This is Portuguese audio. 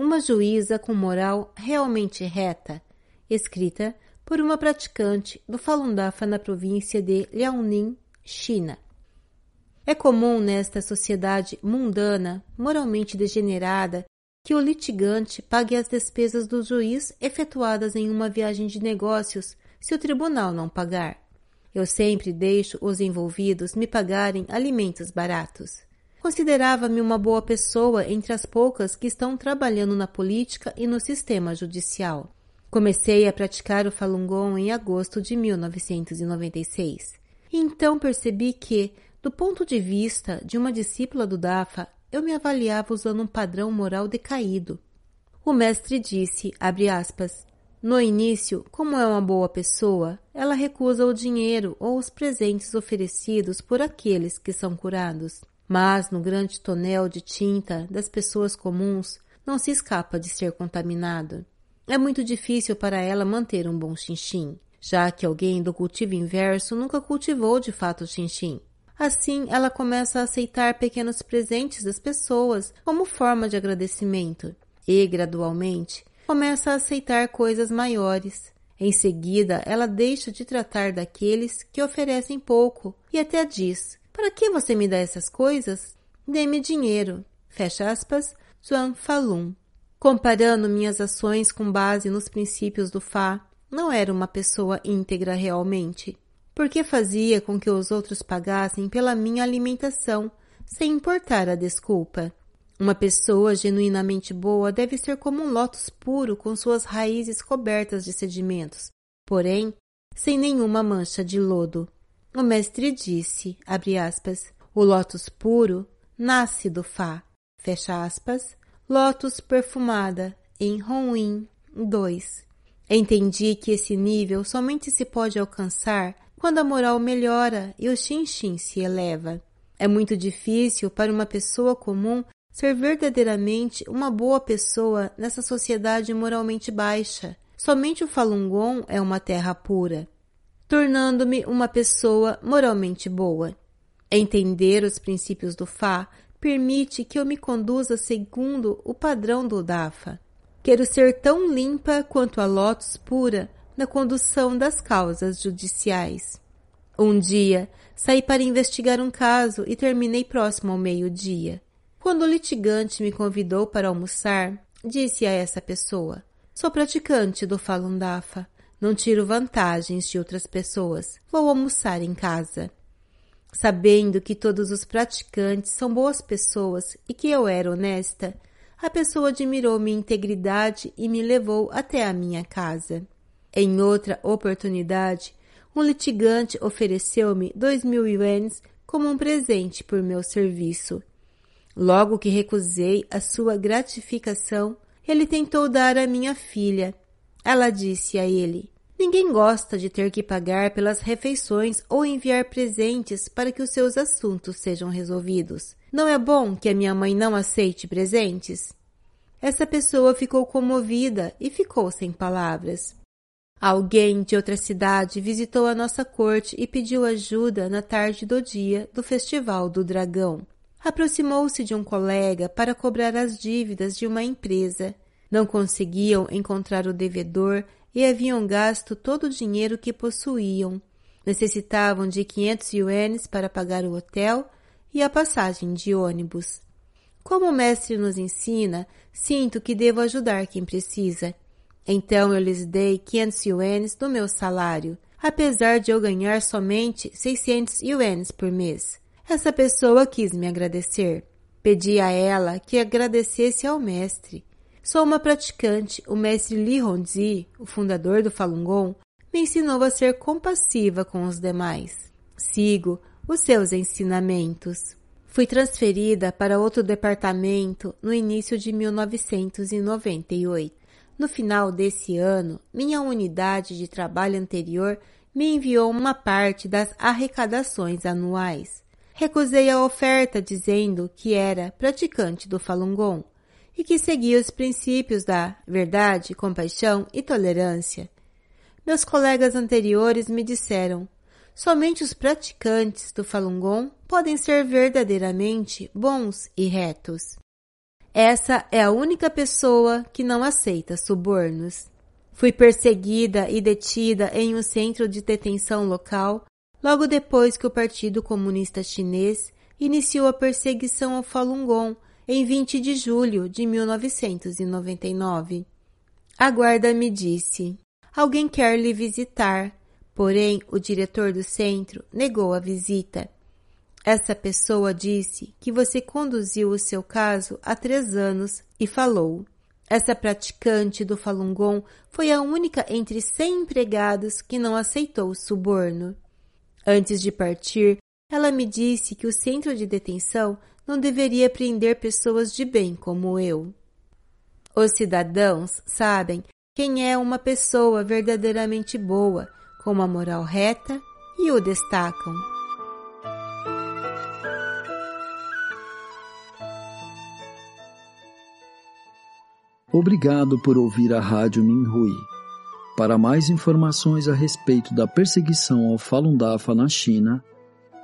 Uma Juíza com Moral Realmente Reta, escrita por uma praticante do Falun Dafa na província de Liaoning, China. É comum nesta sociedade mundana, moralmente degenerada, que o litigante pague as despesas do juiz efetuadas em uma viagem de negócios se o tribunal não pagar. Eu sempre deixo os envolvidos me pagarem alimentos baratos. Considerava-me uma boa pessoa entre as poucas que estão trabalhando na política e no sistema judicial. Comecei a praticar o Falun Gong em agosto de 1996. E então percebi que, do ponto de vista de uma discípula do Dafa, eu me avaliava usando um padrão moral decaído. O mestre disse, aspas, no início, como é uma boa pessoa, ela recusa o dinheiro ou os presentes oferecidos por aqueles que são curados. Mas no grande tonel de tinta das pessoas comuns, não se escapa de ser contaminado. É muito difícil para ela manter um bom chinchim, já que alguém do cultivo inverso nunca cultivou de fato o chinchim. Assim, ela começa a aceitar pequenos presentes das pessoas como forma de agradecimento e, gradualmente, começa a aceitar coisas maiores. Em seguida, ela deixa de tratar daqueles que oferecem pouco e até diz: Para que você me dá essas coisas? Dê-me dinheiro. Fecha aspas, Zhuang Falun. Comparando minhas ações com base nos princípios do Fá, não era uma pessoa íntegra realmente, porque fazia com que os outros pagassem pela minha alimentação, sem importar a desculpa. Uma pessoa genuinamente boa deve ser como um lótus puro com suas raízes cobertas de sedimentos, porém, sem nenhuma mancha de lodo. O mestre disse, aspas, o lótus puro nasce do Fá, fecha aspas, lótus perfumada, em Ronin 2. Entendi que esse nível somente se pode alcançar quando a moral melhora e o xin-xin se eleva. É muito difícil para uma pessoa comum ser verdadeiramente uma boa pessoa nessa sociedade moralmente baixa. Somente o Falun Gong é uma terra pura, tornando-me uma pessoa moralmente boa. Entender os princípios do Fá permite que eu me conduza segundo o padrão do Dafa. Quero ser tão limpa quanto a Lotus pura na condução das causas judiciais. Um dia, saí para investigar um caso e terminei próximo ao meio-dia. Quando o litigante me convidou para almoçar, disse a essa pessoa: Sou praticante do Falun Dafa. Não tiro vantagens de outras pessoas. Vou almoçar em casa. Sabendo que todos os praticantes são boas pessoas e que eu era honesta, a pessoa admirou minha integridade e me levou até a minha casa. Em outra oportunidade, um litigante ofereceu-me dois mil ienes como um presente por meu serviço. Logo que recusei a sua gratificação, ele tentou dar à minha filha. Ela disse a ele: Ninguém gosta de ter que pagar pelas refeições ou enviar presentes para que os seus assuntos sejam resolvidos. Não é bom que a minha mãe não aceite presentes? Essa pessoa ficou comovida e ficou sem palavras. Alguém de outra cidade visitou a nossa corte e pediu ajuda na tarde do dia do Festival do Dragão aproximou-se de um colega para cobrar as dívidas de uma empresa. Não conseguiam encontrar o devedor e haviam gasto todo o dinheiro que possuíam. Necessitavam de 500 ienes para pagar o hotel e a passagem de ônibus. Como o mestre nos ensina, sinto que devo ajudar quem precisa. Então eu lhes dei 500 ienes do meu salário, apesar de eu ganhar somente 600 ienes por mês. Essa pessoa quis me agradecer. Pedi a ela que agradecesse ao mestre. Sou uma praticante. O mestre Li Hongzhi, o fundador do Falun Gong, me ensinou a ser compassiva com os demais. Sigo os seus ensinamentos. Fui transferida para outro departamento no início de 1998. No final desse ano, minha unidade de trabalho anterior me enviou uma parte das arrecadações anuais. Recusei a oferta dizendo que era praticante do Falun Gong e que seguia os princípios da verdade, compaixão e tolerância. Meus colegas anteriores me disseram: somente os praticantes do Falun Gong podem ser verdadeiramente bons e retos. Essa é a única pessoa que não aceita subornos. Fui perseguida e detida em um centro de detenção local logo depois que o Partido Comunista Chinês iniciou a perseguição ao Falun Gong em 20 de julho de 1999. A guarda me disse: Alguém quer lhe visitar, porém o diretor do centro negou a visita. Essa pessoa disse que você conduziu o seu caso há três anos e falou. Essa praticante do Falun Gong foi a única entre cem empregados que não aceitou o suborno. Antes de partir, ela me disse que o centro de detenção não deveria prender pessoas de bem como eu. Os cidadãos sabem quem é uma pessoa verdadeiramente boa, com uma moral reta, e o destacam. Obrigado por ouvir a Rádio Minhui. Para mais informações a respeito da perseguição ao Falun Dafa na China